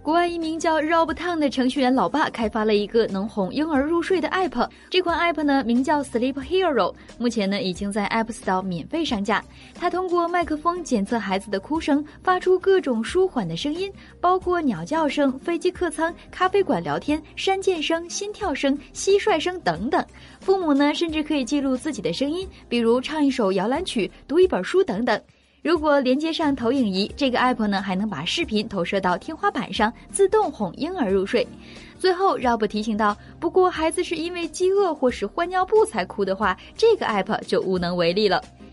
国外一名叫 Rob t o n 的程序员老爸开发了一个能哄婴儿入睡的 App。这款 App 呢名叫 Sleep Hero，目前呢已经在 App Store 免费上架。它通过麦克风检测孩子的哭声，发出各种舒缓的声音，包括鸟叫声、飞机客舱、咖啡馆聊天、山涧声、心跳声、蟋蟀声等等。父母呢甚至可以记录自己的声音，比如唱一首摇篮曲、读一本书等等。如果连接上投影仪，这个 app 呢还能把视频投射到天花板上，自动哄婴儿入睡。最后，Rob 提醒到，不过孩子是因为饥饿或是换尿布才哭的话，这个 app 就无能为力了。